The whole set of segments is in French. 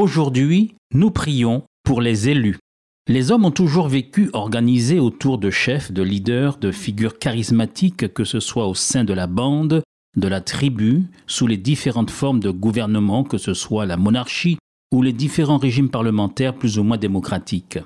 Aujourd'hui, nous prions pour les élus. Les hommes ont toujours vécu organisés autour de chefs, de leaders, de figures charismatiques, que ce soit au sein de la bande, de la tribu, sous les différentes formes de gouvernement, que ce soit la monarchie ou les différents régimes parlementaires plus ou moins démocratiques.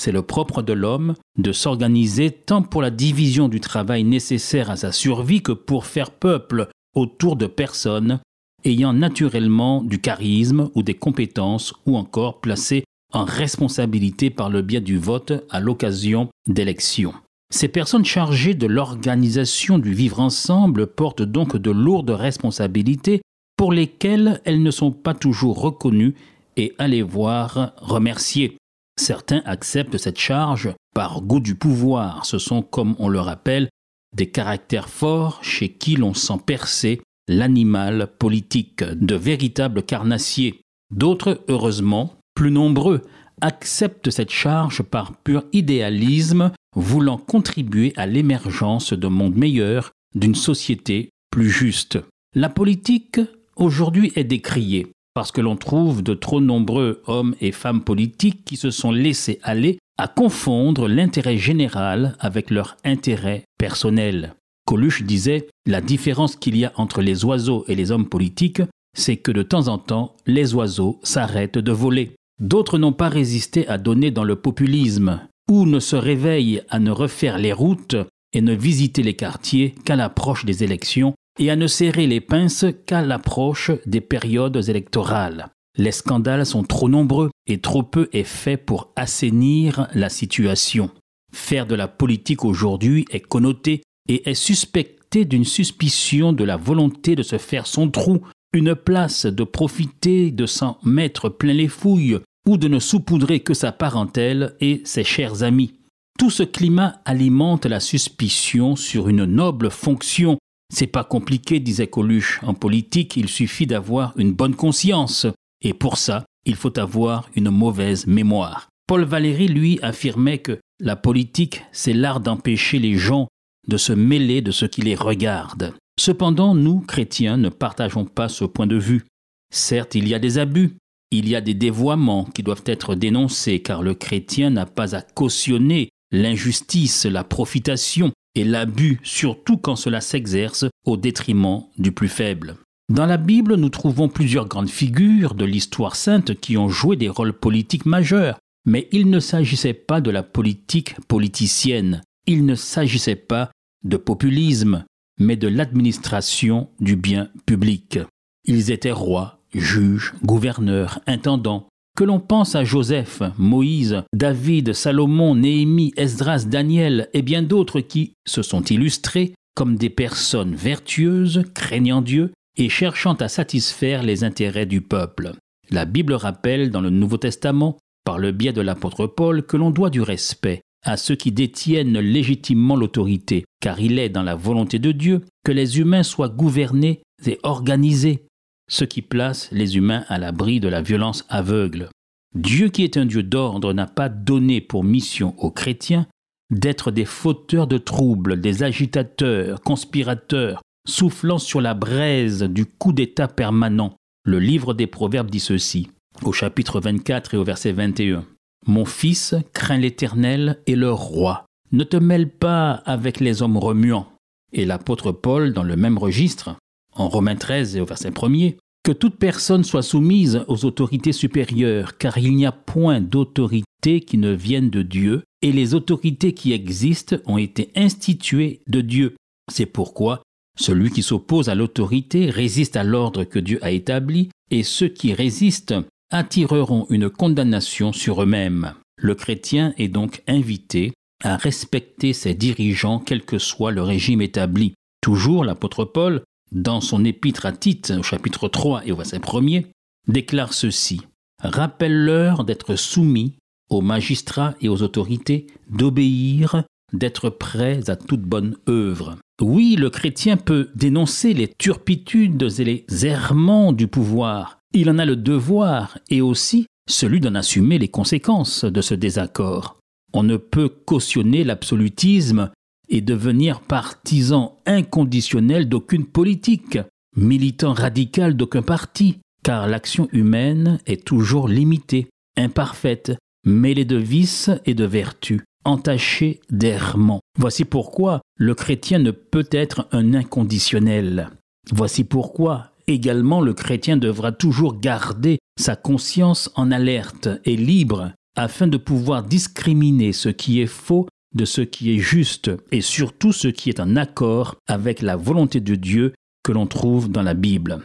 C'est le propre de l'homme de s'organiser tant pour la division du travail nécessaire à sa survie que pour faire peuple autour de personnes ayant naturellement du charisme ou des compétences ou encore placées en responsabilité par le biais du vote à l'occasion d'élections. Ces personnes chargées de l'organisation du vivre ensemble portent donc de lourdes responsabilités pour lesquelles elles ne sont pas toujours reconnues et allez voir remerciées. Certains acceptent cette charge par goût du pouvoir. Ce sont, comme on le rappelle, des caractères forts chez qui l'on sent percer l'animal politique, de véritables carnassiers. D'autres, heureusement, plus nombreux, acceptent cette charge par pur idéalisme, voulant contribuer à l'émergence d'un monde meilleur, d'une société plus juste. La politique, aujourd'hui, est décriée parce que l'on trouve de trop nombreux hommes et femmes politiques qui se sont laissés aller à confondre l'intérêt général avec leur intérêt personnel. Coluche disait La différence qu'il y a entre les oiseaux et les hommes politiques, c'est que de temps en temps, les oiseaux s'arrêtent de voler. D'autres n'ont pas résisté à donner dans le populisme, ou ne se réveillent à ne refaire les routes et ne visiter les quartiers qu'à l'approche des élections et à ne serrer les pinces qu'à l'approche des périodes électorales. Les scandales sont trop nombreux et trop peu est fait pour assainir la situation. Faire de la politique aujourd'hui est connoté et est suspecté d'une suspicion de la volonté de se faire son trou, une place, de profiter, de s'en mettre plein les fouilles, ou de ne saupoudrer que sa parentèle et ses chers amis. Tout ce climat alimente la suspicion sur une noble fonction c'est pas compliqué, disait Coluche. En politique, il suffit d'avoir une bonne conscience. Et pour ça, il faut avoir une mauvaise mémoire. Paul Valéry, lui, affirmait que la politique, c'est l'art d'empêcher les gens de se mêler de ce qui les regarde. Cependant, nous, chrétiens, ne partageons pas ce point de vue. Certes, il y a des abus, il y a des dévoiements qui doivent être dénoncés, car le chrétien n'a pas à cautionner l'injustice, la profitation, et l'abus, surtout quand cela s'exerce au détriment du plus faible. Dans la Bible, nous trouvons plusieurs grandes figures de l'histoire sainte qui ont joué des rôles politiques majeurs, mais il ne s'agissait pas de la politique politicienne, il ne s'agissait pas de populisme, mais de l'administration du bien public. Ils étaient rois, juges, gouverneurs, intendants, que l'on pense à Joseph, Moïse, David, Salomon, Néhémie, Esdras, Daniel et bien d'autres qui se sont illustrés comme des personnes vertueuses, craignant Dieu et cherchant à satisfaire les intérêts du peuple. La Bible rappelle dans le Nouveau Testament, par le biais de l'apôtre Paul, que l'on doit du respect à ceux qui détiennent légitimement l'autorité, car il est dans la volonté de Dieu que les humains soient gouvernés et organisés ce qui place les humains à l'abri de la violence aveugle. Dieu qui est un Dieu d'ordre n'a pas donné pour mission aux chrétiens d'être des fauteurs de troubles, des agitateurs, conspirateurs, soufflant sur la braise du coup d'État permanent. Le livre des Proverbes dit ceci, au chapitre 24 et au verset 21. Mon fils, crains l'Éternel et le roi. Ne te mêle pas avec les hommes remuants. Et l'apôtre Paul, dans le même registre, en Romains 13 et au verset 1er, que toute personne soit soumise aux autorités supérieures, car il n'y a point d'autorité qui ne vienne de Dieu, et les autorités qui existent ont été instituées de Dieu. C'est pourquoi celui qui s'oppose à l'autorité résiste à l'ordre que Dieu a établi, et ceux qui résistent attireront une condamnation sur eux-mêmes. Le chrétien est donc invité à respecter ses dirigeants quel que soit le régime établi. Toujours l'apôtre Paul dans son épître à Tite, au chapitre 3 et au verset 1 déclare ceci rappelle-leur d'être soumis aux magistrats et aux autorités, d'obéir, d'être prêts à toute bonne œuvre. Oui, le chrétien peut dénoncer les turpitudes et les errements du pouvoir. Il en a le devoir et aussi celui d'en assumer les conséquences de ce désaccord. On ne peut cautionner l'absolutisme et devenir partisan inconditionnel d'aucune politique, militant radical d'aucun parti, car l'action humaine est toujours limitée, imparfaite, mêlée de vices et de vertus, entachée d'errements. Voici pourquoi le chrétien ne peut être un inconditionnel. Voici pourquoi également le chrétien devra toujours garder sa conscience en alerte et libre afin de pouvoir discriminer ce qui est faux de ce qui est juste et surtout ce qui est en accord avec la volonté de Dieu que l'on trouve dans la Bible.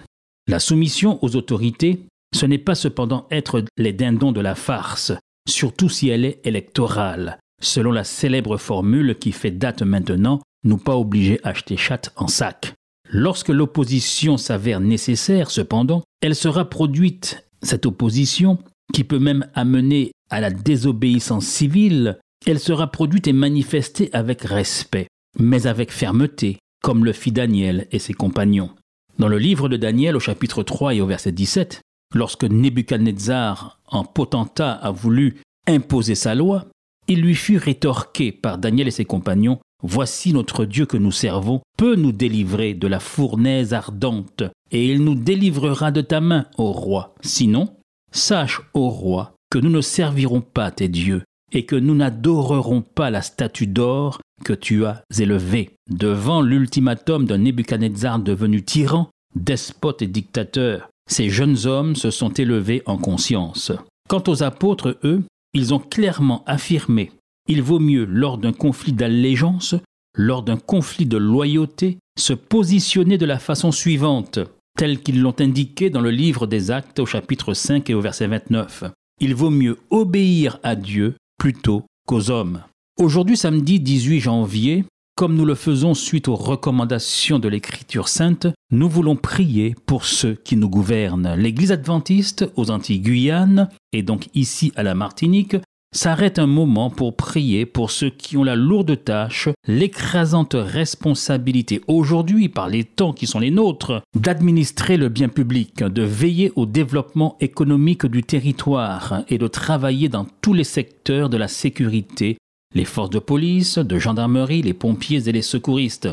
La soumission aux autorités, ce n'est pas cependant être les dindons de la farce, surtout si elle est électorale, selon la célèbre formule qui fait date maintenant, nous pas obligés à acheter chatte en sac. Lorsque l'opposition s'avère nécessaire, cependant, elle sera produite, cette opposition, qui peut même amener à la désobéissance civile, elle sera produite et manifestée avec respect, mais avec fermeté, comme le fit Daniel et ses compagnons. Dans le livre de Daniel au chapitre 3 et au verset 17, lorsque Nebuchadnezzar, en potentat, a voulu imposer sa loi, il lui fut rétorqué par Daniel et ses compagnons Voici notre Dieu que nous servons peut nous délivrer de la fournaise ardente, et il nous délivrera de ta main, ô roi. Sinon, sache, ô roi, que nous ne servirons pas tes dieux, et que nous n'adorerons pas la statue d'or que tu as élevée. Devant l'ultimatum d'un Nebuchadnezzar devenu tyran, despote et dictateur, ces jeunes hommes se sont élevés en conscience. Quant aux apôtres, eux, ils ont clairement affirmé il vaut mieux, lors d'un conflit d'allégeance, lors d'un conflit de loyauté, se positionner de la façon suivante, telle qu'ils l'ont indiqué dans le livre des Actes au chapitre 5 et au verset 29. Il vaut mieux obéir à Dieu plutôt qu'aux hommes. Aujourd'hui, samedi 18 janvier, comme nous le faisons suite aux recommandations de l'Écriture sainte, nous voulons prier pour ceux qui nous gouvernent. L'Église adventiste aux Antilles-Guyane et donc ici à la Martinique s'arrête un moment pour prier pour ceux qui ont la lourde tâche, l'écrasante responsabilité aujourd'hui par les temps qui sont les nôtres, d'administrer le bien public, de veiller au développement économique du territoire et de travailler dans tous les secteurs de la sécurité, les forces de police, de gendarmerie, les pompiers et les secouristes.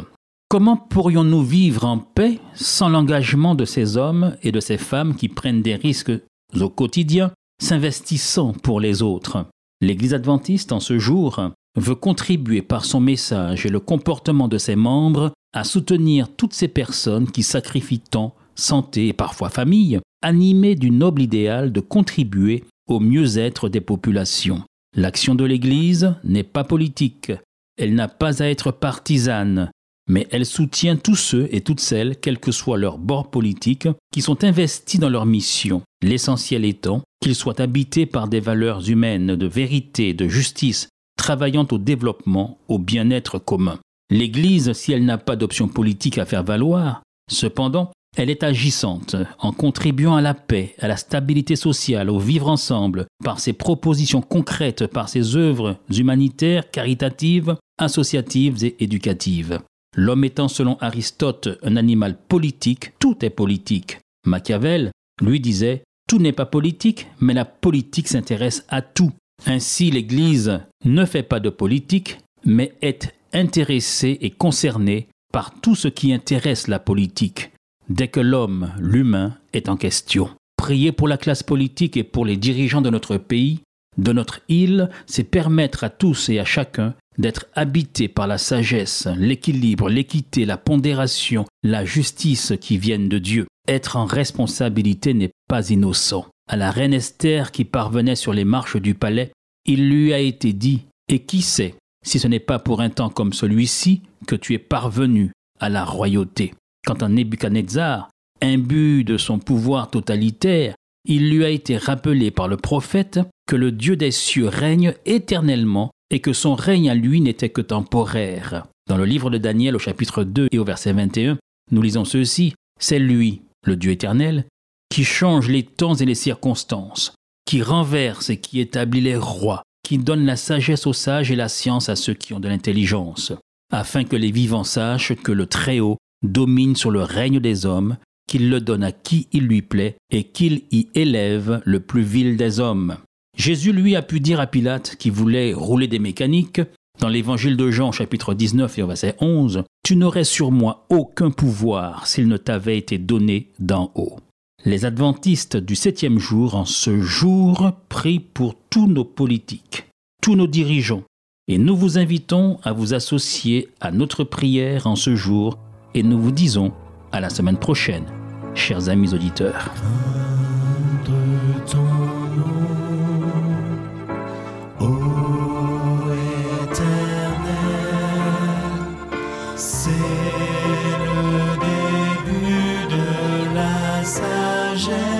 Comment pourrions-nous vivre en paix sans l'engagement de ces hommes et de ces femmes qui prennent des risques au quotidien, s'investissant pour les autres? L'Église adventiste, en ce jour, veut contribuer par son message et le comportement de ses membres à soutenir toutes ces personnes qui sacrifient temps, santé et parfois famille, animées du noble idéal de contribuer au mieux-être des populations. L'action de l'Église n'est pas politique, elle n'a pas à être partisane, mais elle soutient tous ceux et toutes celles, quel que soit leur bord politique, qui sont investis dans leur mission, l'essentiel étant qu'ils soient habités par des valeurs humaines de vérité, de justice, travaillant au développement, au bien-être commun. L'Église, si elle n'a pas d'option politique à faire valoir, cependant, elle est agissante en contribuant à la paix, à la stabilité sociale, au vivre ensemble, par ses propositions concrètes, par ses œuvres humanitaires, caritatives, associatives et éducatives. L'homme étant selon Aristote un animal politique, tout est politique. Machiavel, lui disait tout n'est pas politique, mais la politique s'intéresse à tout. Ainsi, l'Église ne fait pas de politique, mais est intéressée et concernée par tout ce qui intéresse la politique, dès que l'homme, l'humain, est en question. Prier pour la classe politique et pour les dirigeants de notre pays, de notre île, c'est permettre à tous et à chacun d'être habités par la sagesse, l'équilibre, l'équité, la pondération, la justice qui viennent de Dieu. Être en responsabilité n'est pas innocent. À la reine Esther qui parvenait sur les marches du palais, il lui a été dit Et qui sait si ce n'est pas pour un temps comme celui-ci que tu es parvenu à la royauté? Quant à Nebuchadnezzar, imbu de son pouvoir totalitaire, il lui a été rappelé par le prophète que le Dieu des cieux règne éternellement et que son règne à lui n'était que temporaire. Dans le livre de Daniel au chapitre 2 et au verset 21, nous lisons ceci, C'est lui, le Dieu éternel, qui change les temps et les circonstances. qui renverse et qui établit les rois, qui donne la sagesse aux sages et la science à ceux qui ont de l'intelligence, afin que les vivants sachent que le Très-Haut domine sur le règne des hommes, qu'il le donne à qui il lui plaît et qu'il y élève le plus vil des hommes. Jésus lui a pu dire à Pilate qui voulait rouler des mécaniques, dans l'évangile de Jean chapitre 19 et verset 11, Tu n'aurais sur moi aucun pouvoir s'il ne t'avait été donné d'en haut. Les adventistes du septième jour en ce jour prient pour tous nos politiques, tous nos dirigeants, et nous vous invitons à vous associer à notre prière en ce jour et nous vous disons à la semaine prochaine, chers amis auditeurs. L'homme